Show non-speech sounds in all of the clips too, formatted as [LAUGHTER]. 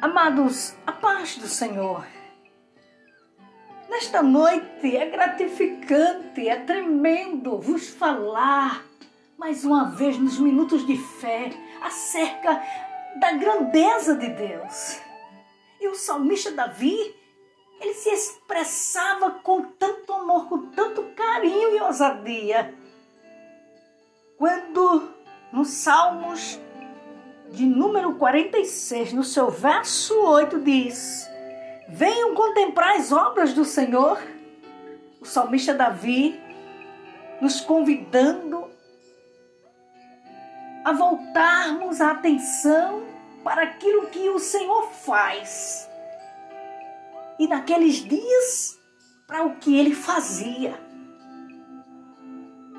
Amados, a paz do Senhor. Nesta noite é gratificante, é tremendo vos falar mais uma vez nos minutos de fé acerca da grandeza de Deus. E o salmista Davi, ele se expressava com tanto amor, com tanto carinho e ousadia. Quando nos Salmos de número 46, no seu verso 8, diz: Venham contemplar as obras do Senhor. O salmista Davi nos convidando a voltarmos a atenção para aquilo que o Senhor faz. E naqueles dias, para o que ele fazia.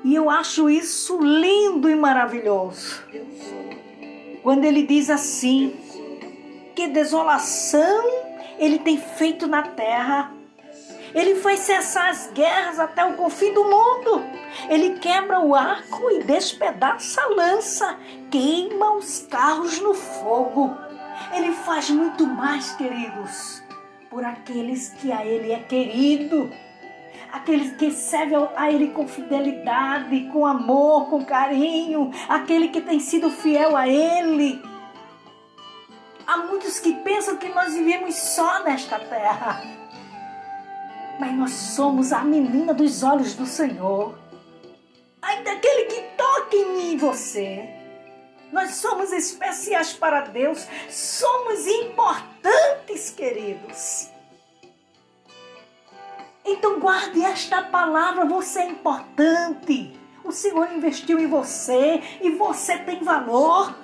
E eu acho isso lindo e maravilhoso. Quando ele diz assim: Que desolação ele tem feito na terra. Ele faz cessar as guerras até o confim do mundo. Ele quebra o arco e despedaça a lança, queima os carros no fogo. Ele faz muito mais, queridos, por aqueles que a ele é querido aquele que serve a Ele com fidelidade, com amor, com carinho, aquele que tem sido fiel a Ele. Há muitos que pensam que nós vivemos só nesta terra, mas nós somos a menina dos olhos do Senhor. Ainda aquele que toca em mim e você. Nós somos especiais para Deus, somos importantes, queridos. Então guarde esta palavra, você é importante. O Senhor investiu em você e você tem valor.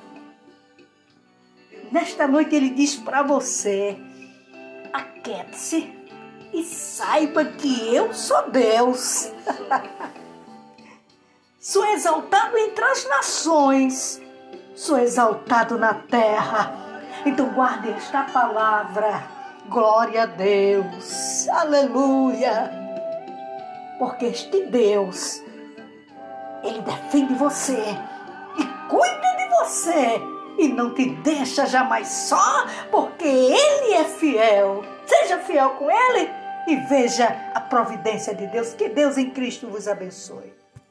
Nesta noite ele diz para você: aquiete-se e saiba que eu sou Deus. [LAUGHS] sou exaltado entre as nações, sou exaltado na terra. Então guarde esta palavra Glória a Deus, aleluia. Porque este Deus, Ele defende você e cuida de você e não te deixa jamais só, porque Ele é fiel. Seja fiel com Ele e veja a providência de Deus. Que Deus em Cristo vos abençoe.